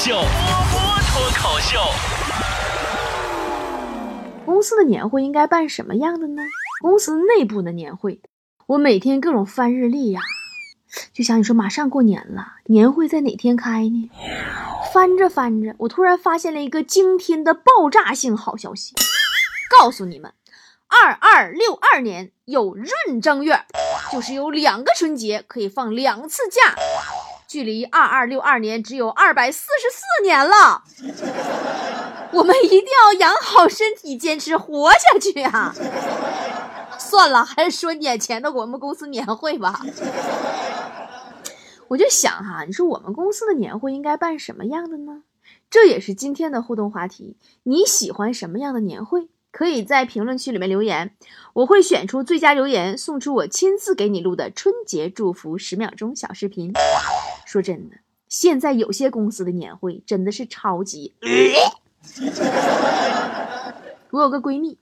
秀，波波脱口秀。公司的年会应该办什么样的呢？公司内部的年会，我每天各种翻日历呀，就想你说马上过年了，年会在哪天开呢？翻着翻着，我突然发现了一个惊天的爆炸性好消息，告诉你们，二二六二年有闰正月，就是有两个春节可以放两次假。距离二二六二年只有二百四十四年了，我们一定要养好身体，坚持活下去啊！算了，还是说眼前的我们公司年会吧。我就想哈，你说我们公司的年会应该办什么样的呢？这也是今天的互动话题。你喜欢什么样的年会？可以在评论区里面留言，我会选出最佳留言，送出我亲自给你录的春节祝福十秒钟小视频。说真的，现在有些公司的年会真的是超级。我有个闺蜜，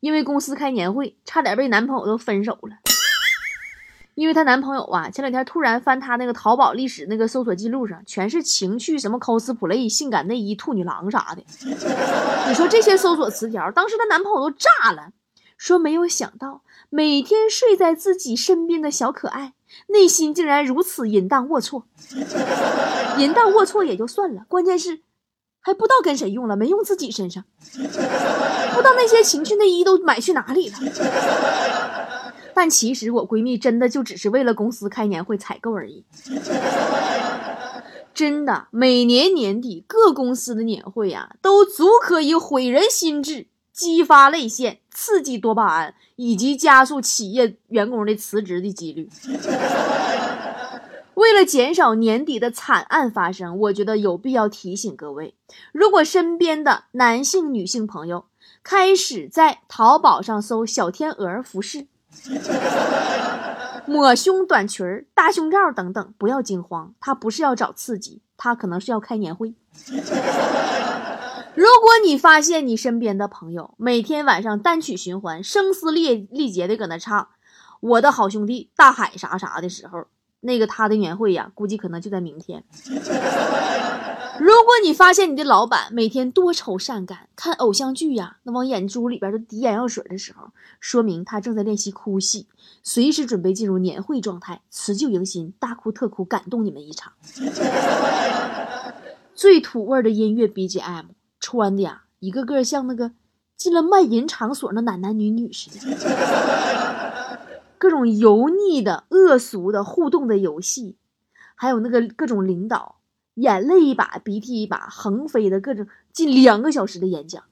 因为公司开年会，差点被男朋友都分手了。因为她男朋友啊，前两天突然翻她那个淘宝历史那个搜索记录上，全是情趣什么 cosplay、性感内衣、兔女郎啥的。你说这些搜索词条，当时她男朋友都炸了，说没有想到每天睡在自己身边的小可爱。内心竟然如此淫荡龌龊，淫荡龌龊也就算了，关键是还不知道跟谁用了，没用自己身上，不知道那些情趣内衣都买去哪里了。但其实我闺蜜真的就只是为了公司开年会采购而已。真的，每年年底各公司的年会呀，都足可以毁人心智。激发泪腺，刺激多巴胺，以及加速企业员工的辞职的几率。为了减少年底的惨案发生，我觉得有必要提醒各位：如果身边的男性、女性朋友开始在淘宝上搜“小天鹅服饰”、抹胸短裙、大胸罩等等，不要惊慌，他不是要找刺激，他可能是要开年会。如果你发现你身边的朋友每天晚上单曲循环、声嘶力力竭的搁那唱《我的好兄弟》《大海》啥啥的时候，那个他的年会呀，估计可能就在明天。如果你发现你的老板每天多愁善感，看偶像剧呀，那往眼珠里边都滴眼药水的时候，说明他正在练习哭戏，随时准备进入年会状态，辞旧迎新，大哭特哭，感动你们一场。最土味的音乐 BGM。穿的呀，一个个像那个进了卖淫场所的男男女女似的，各种油腻的、恶俗的互动的游戏，还有那个各种领导眼泪一把鼻涕一把横飞的各种近两个小时的演讲，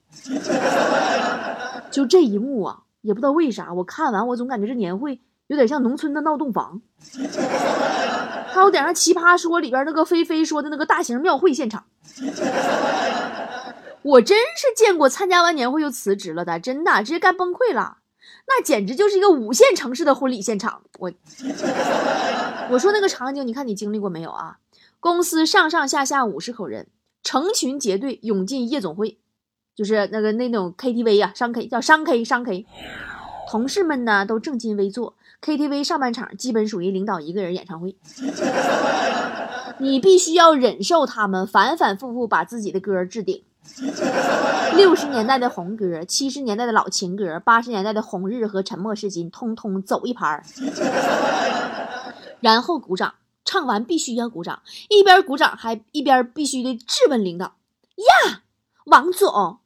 就这一幕啊，也不知道为啥，我看完我总感觉这年会有点像农村的闹洞房，还有点像《奇葩说》里边那个菲菲说的那个大型庙会现场。我真是见过参加完年会就辞职了的，真的直接干崩溃了，那简直就是一个五线城市的婚礼现场。我我说那个场景，你看你经历过没有啊？公司上上下下五十口人，成群结队涌进夜总会，就是那个那种 KTV 呀，商 K 叫商 K 商 K，同事们呢都正襟危坐，KTV 上半场基本属于领导一个人演唱会，你必须要忍受他们反反复复把自己的歌置顶。六十年代的红歌，七十年代的老情歌，八十年代的红日和沉默是金，通通走一盘儿，然后鼓掌。唱完必须要鼓掌，一边鼓掌还一边必须得质问领导：呀，王总，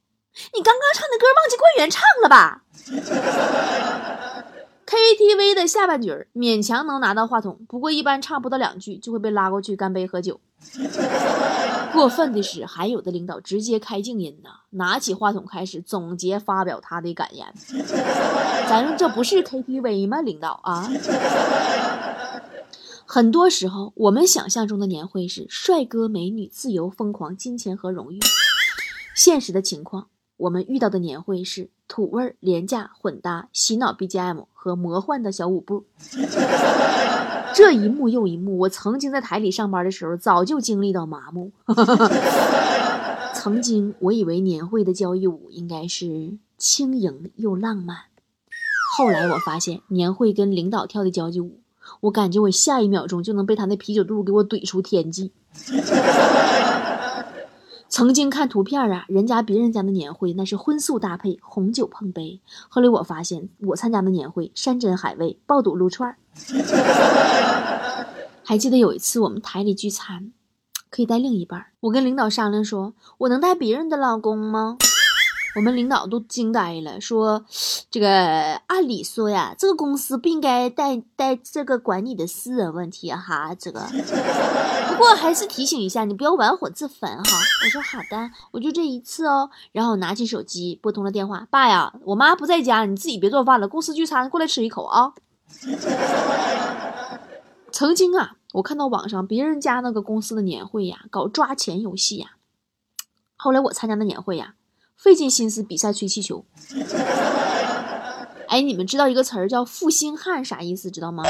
你刚刚唱的歌忘记关原唱了吧？KTV 的下半句勉强能拿到话筒，不过一般唱不到两句就会被拉过去干杯喝酒。过分的是，还有的领导直接开静音呢，拿起话筒开始总结发表他的感言。咱说这不是 KTV 吗？领导啊！很多时候，我们想象中的年会是帅哥美女、自由疯狂、金钱和荣誉。现实的情况，我们遇到的年会是。土味、廉价、混搭、洗脑 BGM 和魔幻的小舞步，这一幕又一幕，我曾经在台里上班的时候，早就经历到麻木。曾经我以为年会的交谊舞应该是轻盈又浪漫，后来我发现年会跟领导跳的交际舞，我感觉我下一秒钟就能被他那啤酒肚给我怼出天际。曾经看图片啊，人家别人家的年会那是荤素搭配，红酒碰杯。后来我发现，我参加的年会山珍海味，爆肚撸串儿。还记得有一次我们台里聚餐，可以带另一半。我跟领导商量说，我能带别人的老公吗？我们领导都惊呆了，说：“这个按理说呀，这个公司不应该带带这个管你的私人问题哈。这个，不过还是提醒一下，你不要玩火自焚哈。”我说：“好的，我就这一次哦。”然后拿起手机拨通了电话：“爸呀，我妈不在家，你自己别做饭了，公司聚餐过来吃一口啊。” 曾经啊，我看到网上别人家那个公司的年会呀，搞抓钱游戏呀。后来我参加的年会呀。费尽心思比赛吹气球，哎，你们知道一个词儿叫“负心汉”啥意思？知道吗？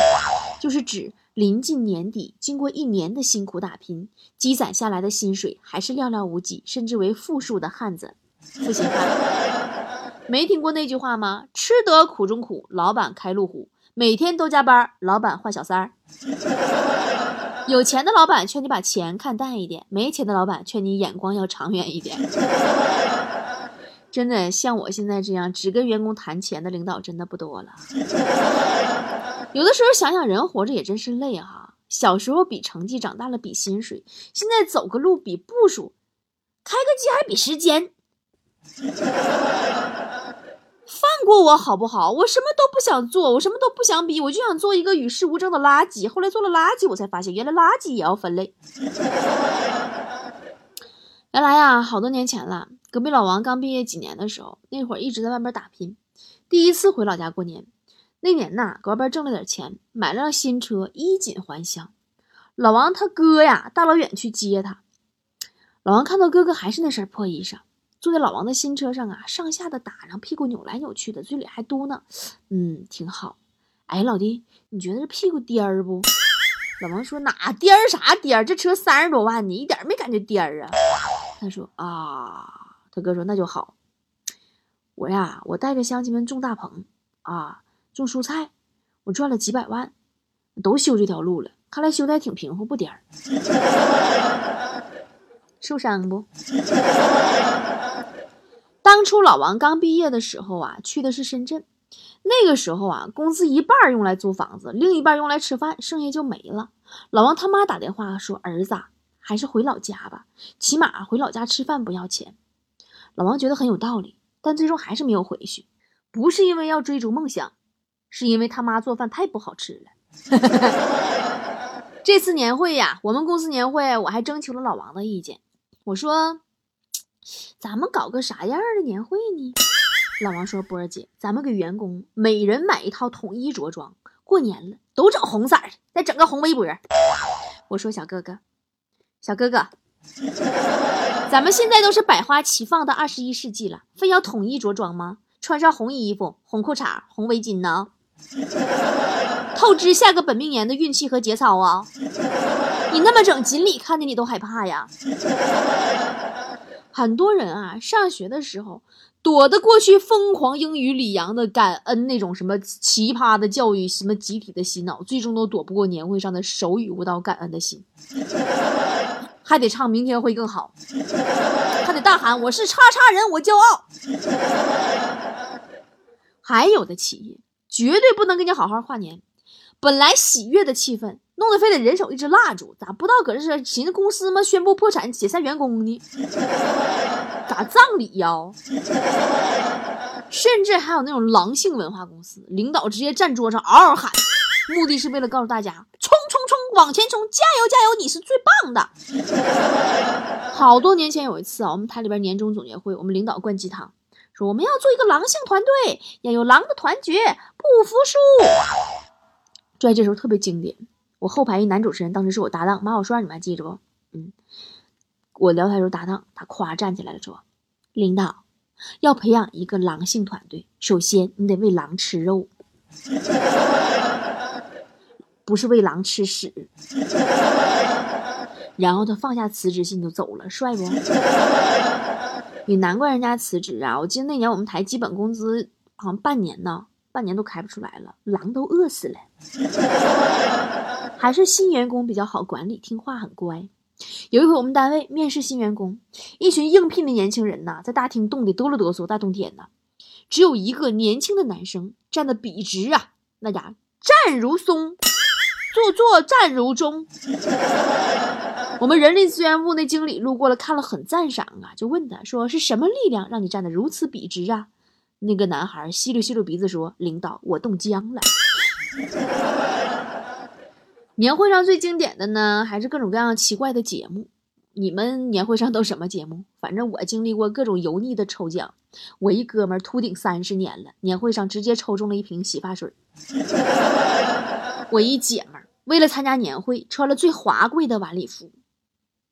就是指临近年底，经过一年的辛苦打拼，积攒下来的薪水还是寥寥无几，甚至为负数的汉子，负心汉。没听过那句话吗？吃得苦中苦，老板开路虎，每天都加班，老板换小三儿。有钱的老板劝你把钱看淡一点，没钱的老板劝你眼光要长远一点。真的像我现在这样只跟员工谈钱的领导真的不多了。有的时候想想，人活着也真是累哈。小时候比成绩，长大了比薪水，现在走个路比步数，开个机还比时间。放过我好不好？我什么都不想做，我什么都不想比，我就想做一个与世无争的垃圾。后来做了垃圾，我才发现原来垃圾也要分类。原来呀，好多年前了。隔壁老王刚毕业几年的时候，那会儿一直在外边打拼，第一次回老家过年。那年呐，搁外边挣了点钱，买了辆新车，衣锦还乡。老王他哥呀，大老远去接他。老王看到哥哥还是那身破衣裳，坐在老王的新车上啊，上下的打，让屁股扭来扭去的，嘴里还嘟囔：“嗯，挺好。”哎，老弟，你觉得这屁股颠儿不？老王说：“哪颠儿啥颠儿？这车三十多万呢，一点没感觉颠儿啊。”他说：“啊。”他哥说：“那就好，我呀，我带着乡亲们种大棚啊，种蔬菜，我赚了几百万，都修这条路了。看来修的还挺平乎，不颠儿。受伤不？当初老王刚毕业的时候啊，去的是深圳，那个时候啊，工资一半用来租房子，另一半用来吃饭，剩下就没了。老王他妈打电话说：儿子，还是回老家吧，起码回老家吃饭不要钱。”老王觉得很有道理，但最终还是没有回去，不是因为要追逐梦想，是因为他妈做饭太不好吃了。这次年会呀，我们公司年会，我还征求了老王的意见。我说：“咱们搞个啥样的年会呢？”老王说：“波儿姐，咱们给员工每人买一套统一着装，过年了都整红色的，再整个红围脖。”我说：“小哥哥，小哥哥。”咱们现在都是百花齐放的二十一世纪了，非要统一着装吗？穿上红衣服、红裤衩、红围巾呢？透支下个本命年的运气和节操啊！你那么整，锦鲤看见你都害怕呀！很多人啊，上学的时候躲得过去疯狂英语里扬的感恩那种什么奇葩的教育，什么集体的洗脑，最终都躲不过年会上的手语舞蹈感恩的心。还得唱明天会更好，还得大喊我是叉叉人，我骄傲。还有的企业绝对不能给你好好跨年，本来喜悦的气氛，弄得非得人手一支蜡烛，咋不知道搁这是寻思公司吗？宣布破产解散员工呢？咋葬礼呀？甚至还有那种狼性文化公司，领导直接站桌上嗷嗷喊，目的是为了告诉大家冲冲冲，往前冲，加油加油，你是最棒的。好多年前有一次啊，我们台里边年终总结会，我们领导灌鸡汤，说我们要做一个狼性团队，要有狼的团结，不服输。就在这时候特别经典，我后排一男主持人，当时是我搭档马小帅，你们还记着不？嗯，我聊天时候搭档，他咵站起来了，说：“领导要培养一个狼性团队，首先你得喂狼吃肉，不是喂狼吃屎。”然后他放下辞职信就走了，帅不？也难怪人家辞职啊！我记得那年我们台基本工资好像半年呢，半年都开不出来了，狼都饿死了。还是新员工比较好管理，听话很乖。有一回我们单位面试新员工，一群应聘的年轻人呐，在大厅冻得哆了哆嗦。大冬天的，只有一个年轻的男生站得笔直啊，那家站如松，坐坐站如钟。我们人力资源部那经理路过了，看了很赞赏啊，就问他说：“是什么力量让你站得如此笔直啊？”那个男孩吸溜吸溜鼻子说：“领导，我冻僵了。”年会上最经典的呢，还是各种各样奇怪的节目。你们年会上都什么节目？反正我经历过各种油腻的抽奖。我一哥们儿秃顶三十年了，年会上直接抽中了一瓶洗发水。我一姐们儿为了参加年会，穿了最华贵的晚礼服，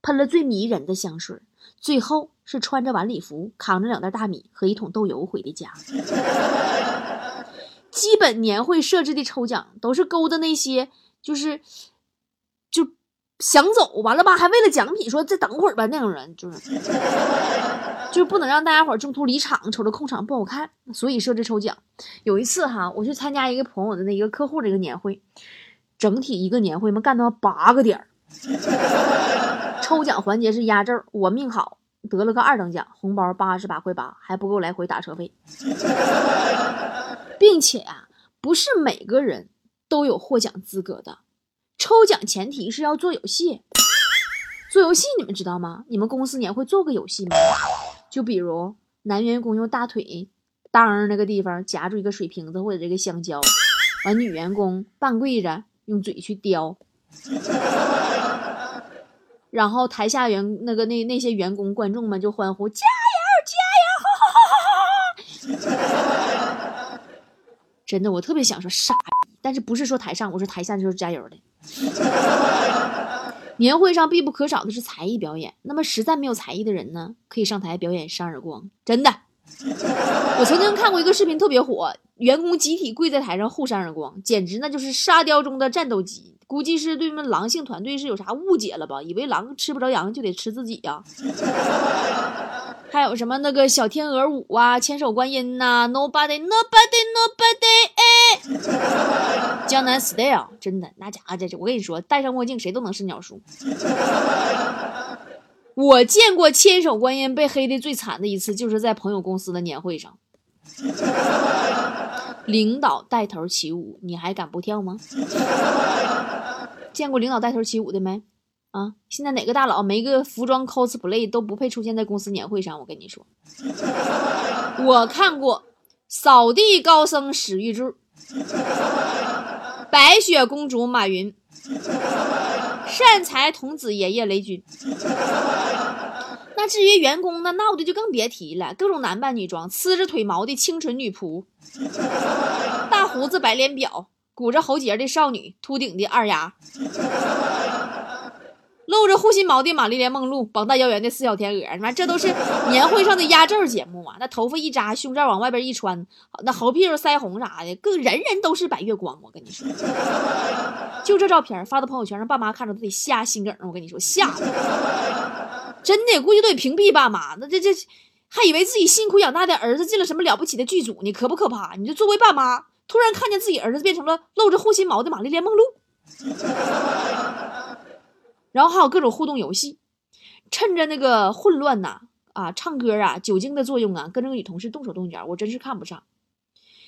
喷了最迷人的香水，最后是穿着晚礼服，扛着两袋大米和一桶豆油回的家。基本年会设置的抽奖都是勾搭那些。就是，就想走完了吧，还为了奖品说再等会儿吧那种人，就是，就不能让大家伙中途离场，瞅着空场不好看，所以设置抽奖。有一次哈，我去参加一个朋友的那一个客户的一个年会，整体一个年会嘛干到八个点儿，抽奖环节是压轴，我命好得了个二等奖，红包八十八块八，还不够来回打车费，并且啊，不是每个人。都有获奖资格的，抽奖前提是要做游戏。做游戏你们知道吗？你们公司年会做个游戏吗？就比如男员工用大腿裆那个地方夹住一个水瓶子或者这个香蕉，完女员工半跪着用嘴去叼，然后台下员那个那那些员工观众们就欢呼加油加油，哈哈哈哈！真的，我特别想说傻。但是不是说台上，我说台下就是加油的。年会上必不可少的是才艺表演，那么实在没有才艺的人呢，可以上台表演扇耳光。真的，我曾经看过一个视频，特别火，员工集体跪在台上互扇耳光，简直那就是沙雕中的战斗机。估计是对们狼性团队是有啥误解了吧？以为狼吃不着羊就得吃自己呀。还有什么那个小天鹅舞啊，千手观音呐，Nobody Nobody Nobody，哎，江南 Style，真的那家伙这，我跟你说，戴上墨镜谁都能是鸟叔。我见过千手观音被黑的最惨的一次，就是在朋友公司的年会上，领导带头起舞，你还敢不跳吗？见过领导带头起舞的没？啊！现在哪个大佬没个服装 cosplay 都不配出现在公司年会上。我跟你说，我看过扫地高僧史玉柱、白雪公主马云、善财童子爷爷雷军。那至于员工，那闹的就更别提了，各种男扮女装，呲着腿毛的清纯女仆，大胡子白脸婊，鼓着喉结的少女，秃顶的二丫。露着护心毛的玛丽莲梦露，膀大腰圆的四小天鹅，妈这都是 年会上的压轴节目啊！那头发一扎，胸罩往外边一穿，那猴屁股腮红啥的，更人人都是白月光。我跟你说，就这照片发到朋友圈，让爸妈看着都得吓心梗。我跟你说，吓的，真的估计都得屏蔽爸妈。那这这还以为自己辛苦养大的儿子进了什么了不起的剧组呢？可不可怕？你就作为爸妈，突然看见自己儿子变成了露着护心毛的玛丽莲梦露。然后还有各种互动游戏，趁着那个混乱呐，啊，唱歌啊，酒精的作用啊，跟这个女同事动手动脚，我真是看不上。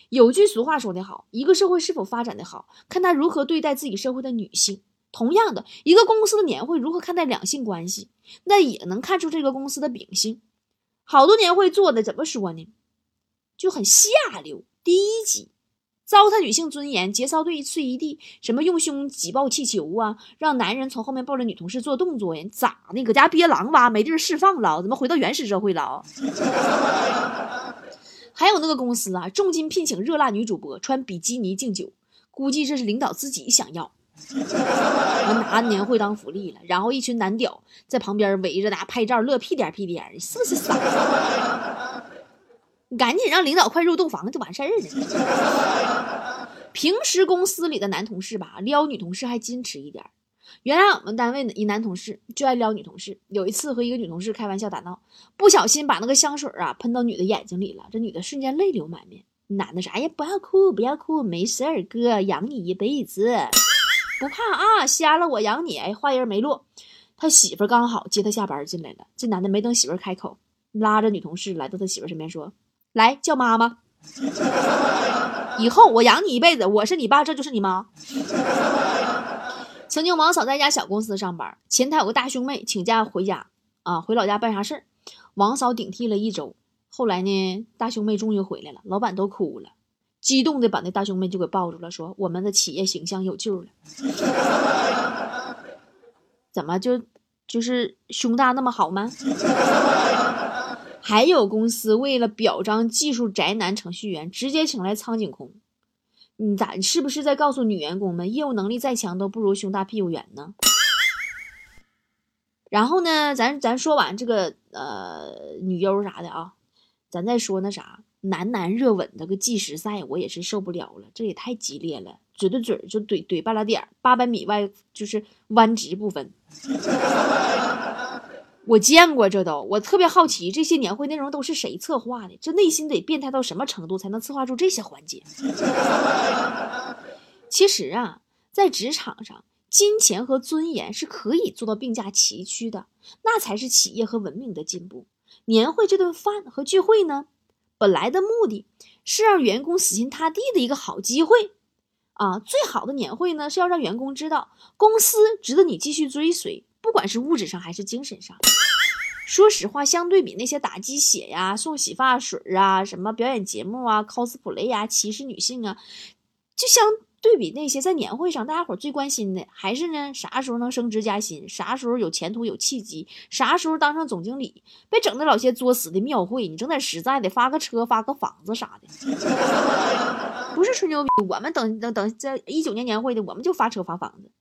有句俗话说得好，一个社会是否发展的好，看他如何对待自己社会的女性。同样的，一个公司的年会如何看待两性关系，那也能看出这个公司的秉性。好多年会做的怎么说呢？就很下流、低级。糟蹋女性尊严，节操碎碎一地。什么用胸挤爆气球啊？让男人从后面抱着女同事做动作呀？咋的？搁家憋狼吧？没地儿释放了？怎么回到原始社会了？还有那个公司啊，重金聘请热辣女主播穿比基尼敬酒，估计这是领导自己想要，拿年会当福利了。然后一群男屌在旁边围着大拍照，乐屁颠屁颠，是不是傻？赶紧让领导快入洞房就完事儿了。平时公司里的男同事吧，撩女同事还矜持一点。原来我们单位的一男同事就爱撩女同事。有一次和一个女同事开玩笑打闹，不小心把那个香水啊喷到女的眼睛里了，这女的瞬间泪流满面。男的说：“哎呀，不要哭，不要哭，没事儿，哥养你一辈子，不怕啊，瞎了我养你。”哎，话音没落，他媳妇儿刚好接他下班进来了，这男的没等媳妇儿开口，拉着女同事来到他媳妇身边说：“来叫妈妈，以后我养你一辈子，我是你爸，这就是你妈。”曾经王嫂在一家小公司上班，前台有个大兄妹请假回家啊，回老家办啥事儿，王嫂顶替了一周。后来呢，大兄妹终于回来了，老板都哭了，激动的把那大兄妹就给抱住了，说：“我们的企业形象有救了。”怎么就就是胸大那么好吗？还有公司为了表彰技术宅男程序员，直接请来苍井空。你咋是不是在告诉女员工们，业务能力再强都不如胸大屁股圆呢？然后呢，咱咱说完这个呃女优啥的啊，咱再说那啥男男热吻那个计时赛，我也是受不了了，这也太激烈了，嘴对嘴就怼怼半拉点八百米外就是弯直不分。我见过这都，我特别好奇这些年会内容都是谁策划的？这内心得变态到什么程度才能策划出这些环节？其实啊，在职场上，金钱和尊严是可以做到并驾齐驱的，那才是企业和文明的进步。年会这顿饭和聚会呢，本来的目的是让员工死心塌地的一个好机会啊！最好的年会呢，是要让员工知道公司值得你继续追随。不管是物质上还是精神上，说实话，相对比那些打鸡血呀、送洗发水啊、什么表演节目啊、cosplay 呀、歧视女性啊，就相对比那些在年会上大家伙最关心的，还是呢啥时候能升职加薪，啥时候有前途有契机，啥时候当上总经理，别整那老些作死的庙会，你整点实在的，发个车、发个房子啥的，不是吹牛逼。我们等等等，在一九年年会的，我们就发车发房子。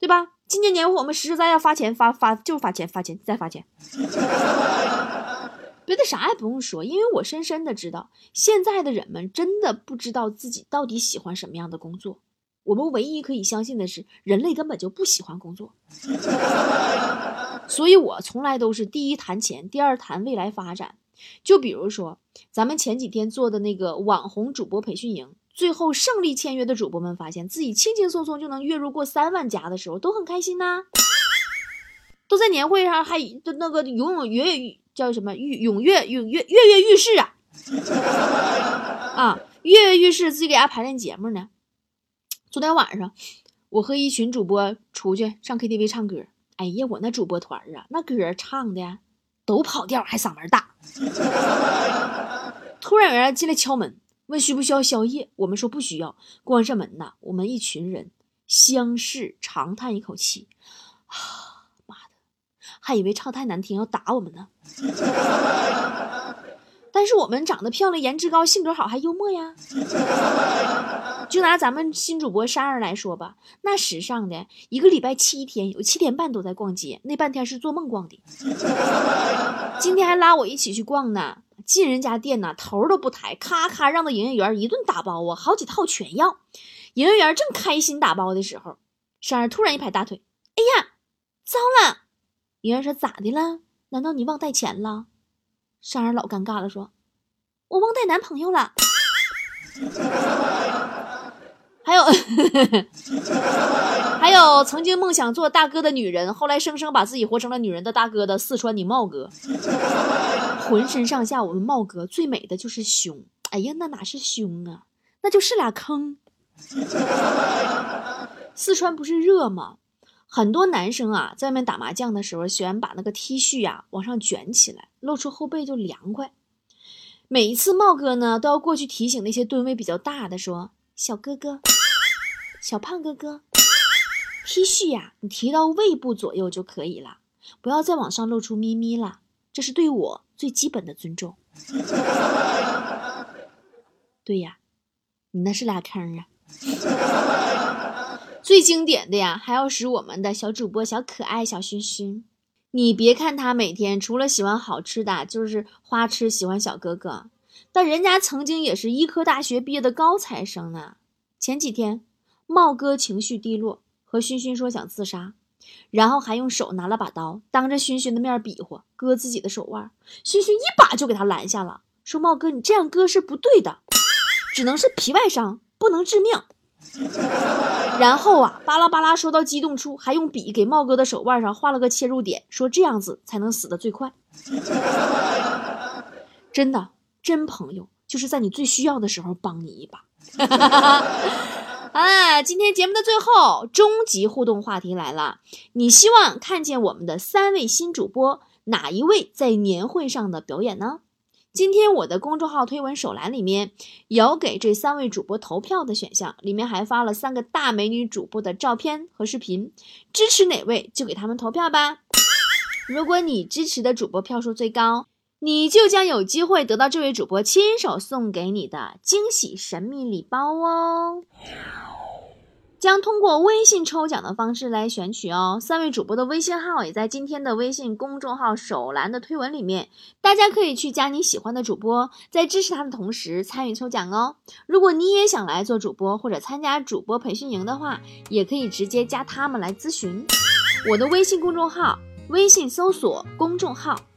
对吧？今年年会我们实实在在发钱发发，就是发钱发钱再发钱。别的啥也不用说，因为我深深的知道，现在的人们真的不知道自己到底喜欢什么样的工作。我们唯一可以相信的是，人类根本就不喜欢工作。所以我从来都是第一谈钱，第二谈未来发展。就比如说，咱们前几天做的那个网红主播培训营。最后胜利签约的主播们发现自己轻轻松松就能月入过三万加的时候，都很开心呐，都在年会上还都那个永永跃跃叫什么跃踊跃踊跃跃跃欲试啊啊跃跃欲试，自己给家排练节目呢。昨天晚上我和一群主播出去上 KTV 唱歌，哎呀，我那主播团啊，那歌唱的都跑调，还嗓门大。突然有人进来敲门。问需不需要宵夜？我们说不需要。关上门呐，我们一群人相视长叹一口气，啊妈的，还以为唱太难听要打我们呢。但是我们长得漂亮，颜值高，性格好，还幽默呀。就拿咱们新主播珊儿来说吧，那时尚的一个礼拜七天，有七天半都在逛街，那半天是做梦逛的。今天还拉我一起去逛呢。进人家店呐，头都不抬，咔咔让那营业员一顿打包啊，好几套全要。营业员正开心打包的时候，珊儿突然一拍大腿：“哎呀，糟了！”营业员说：“咋的了？难道你忘带钱了？”珊儿老尴尬了，说：“我忘带男朋友了。”还有，还有曾经梦想做大哥的女人，后来生生把自己活成了女人的大哥的四川你茂哥，浑身上下我们茂哥最美的就是胸，哎呀，那哪是胸啊，那就是俩坑。四川不是热吗？很多男生啊，在外面打麻将的时候，喜欢把那个 T 恤呀往上卷起来，露出后背就凉快。每一次茂哥呢，都要过去提醒那些吨位比较大的，说小哥哥。小胖哥哥，T 恤呀，你提到胃部左右就可以了，不要再往上露出咪咪了，这是对我最基本的尊重。对呀，你那是俩坑啊。最经典的呀，还要使我们的小主播小可爱小熏熏。你别看他每天除了喜欢好吃的，就是花痴喜欢小哥哥，但人家曾经也是医科大学毕业的高材生呢。前几天。茂哥情绪低落，和熏熏说想自杀，然后还用手拿了把刀，当着熏熏的面比划割自己的手腕。熏熏一把就给他拦下了，说：“茂哥，你这样割是不对的，只能是皮外伤，不能致命。”然后啊，巴拉巴拉说到激动处，还用笔给茂哥的手腕上画了个切入点，说这样子才能死得最快。真的，真朋友就是在你最需要的时候帮你一把。啊，今天节目的最后，终极互动话题来了，你希望看见我们的三位新主播哪一位在年会上的表演呢？今天我的公众号推文首栏里面有给这三位主播投票的选项，里面还发了三个大美女主播的照片和视频，支持哪位就给他们投票吧。如果你支持的主播票数最高，你就将有机会得到这位主播亲手送给你的惊喜神秘礼包哦。将通过微信抽奖的方式来选取哦。三位主播的微信号也在今天的微信公众号首栏的推文里面，大家可以去加你喜欢的主播，在支持他的同时参与抽奖哦。如果你也想来做主播或者参加主播培训营的话，也可以直接加他们来咨询。我的微信公众号，微信搜索公众号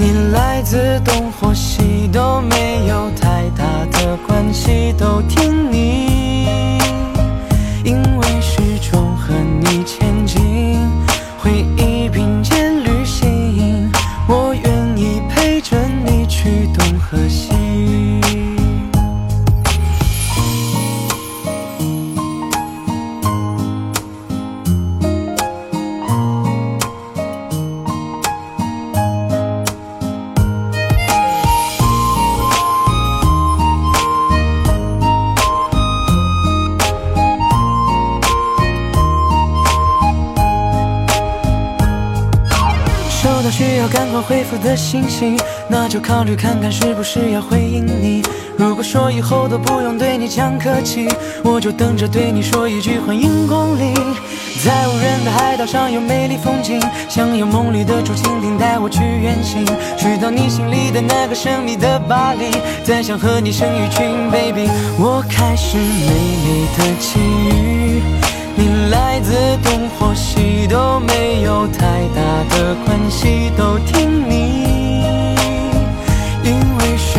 你来自东或西都没有太大的关系，都听你，因为始终和你前要赶快回复的信息，那就考虑看看是不是要回应你。如果说以后都不用对你讲客气，我就等着对你说一句欢迎光临。在无人的海岛上有美丽风景，想有梦里的竹蜻蜓带我去远行，去到你心里的那个神秘的巴黎，再想和你生一群 baby。我开始美丽的际遇。来自东或西都没有太大的关系，都听你，因为始